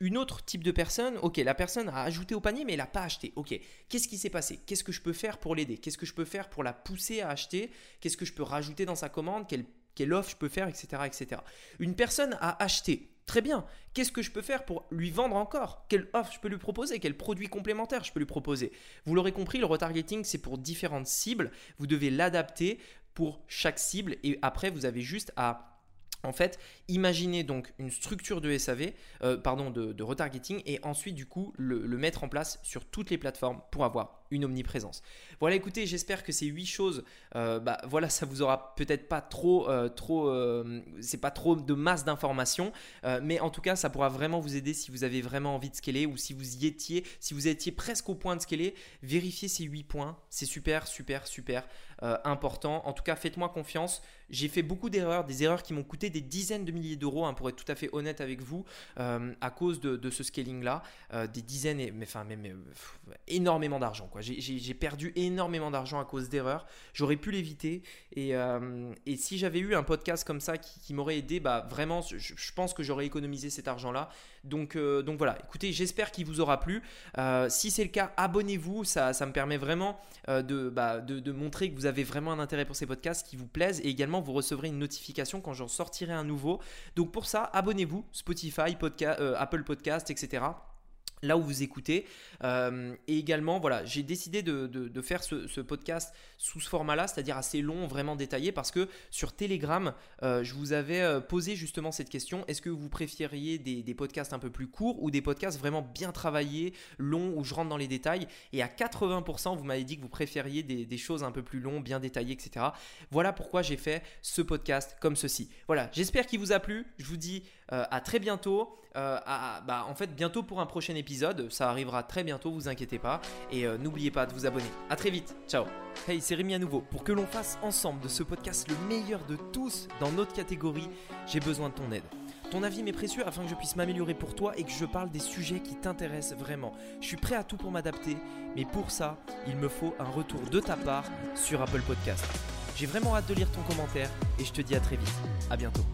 Une autre type de personne, ok, la personne a ajouté au panier mais elle n'a pas acheté. Ok, qu'est-ce qui s'est passé? Qu'est-ce que je peux faire pour l'aider? Qu'est-ce que je peux faire pour la pousser à acheter? Qu'est-ce que je peux rajouter dans sa commande? Quel, quelle offre je peux faire, etc., etc. Une personne a acheté. Très bien. Qu'est-ce que je peux faire pour lui vendre encore? Quelle offre je peux lui proposer? Quel produit complémentaire je peux lui proposer? Vous l'aurez compris, le retargeting, c'est pour différentes cibles. Vous devez l'adapter pour chaque cible et après, vous avez juste à en fait, imaginez donc une structure de SAV, euh, pardon, de, retargeting, et ensuite du coup le, mettre en place sur toutes les plateformes pour avoir une omniprésence. Voilà, écoutez, j'espère que ces huit choses, euh, bah voilà, ça vous aura peut-être pas trop, euh, trop, c'est pas trop de masse d'informations, mais en tout cas, ça pourra vraiment vous aider si vous avez vraiment envie de scaler ou si vous y étiez, si vous étiez presque au point de scaler, vérifiez ces huit points, c'est super, super, super important. En tout cas, faites-moi confiance. J'ai fait beaucoup d'erreurs, des erreurs qui m'ont coûté des dizaines de milliers d'euros, hein, pour être tout à fait honnête avec vous, euh, à cause de, ce scaling-là. Euh, des dizaines, et, mais, enfin, énormément d'argent. J'ai perdu énormément d'argent à cause d'erreurs. J'aurais pu l'éviter. Et, euh, si j'avais eu un podcast comme ça qui, m'aurait aidé, bah, vraiment, je, pense que j'aurais économisé cet argent-là. Donc, euh, voilà, écoutez, j'espère qu'il vous aura plu. Euh, si c'est le cas, abonnez-vous, ça, me permet vraiment bah, de, de, montrer que vous avez vraiment un intérêt pour ces podcasts qui vous plaisent et également vous recevrez une notification quand j'en sortirai un nouveau. Donc pour ça, abonnez-vous, Spotify, Apple Podcast, etc là où vous écoutez. Euh, et également, voilà, j'ai décidé de, faire ce, podcast sous ce format-là, c'est-à-dire assez long, vraiment détaillé, parce que sur Telegram, euh, je vous avais euh, posé justement cette question est-ce que vous préfériez des, podcasts un peu plus courts ou des podcasts vraiment bien travaillés, longs, où je rentre dans les détails? Et à 80%, vous m'avez dit que vous préfériez des, des, choses un peu plus longs, bien détaillées, etc. Voilà pourquoi j'ai fait ce podcast comme ceci. Voilà, j'espère qu'il vous a plu. Je vous dis à très bientôt. Euh, bah, en fait bientôt pour un prochain épisode. Ça arrivera très bientôt, vous inquiétez pas. Et euh, n'oubliez pas de vous abonner. À très vite. Ciao. Hey, c'est Rémi à nouveau. Pour que l'on fasse ensemble de ce podcast le meilleur de tous dans notre catégorie, j'ai besoin de ton aide. Ton avis m'est précieux afin que je puisse m'améliorer pour toi et que je parle des sujets qui t'intéressent vraiment. Je suis prêt à tout pour m'adapter, mais pour ça, il me faut un retour de ta part sur Apple Podcast. J'ai vraiment hâte de lire ton commentaire et je te dis à très vite. À bientôt.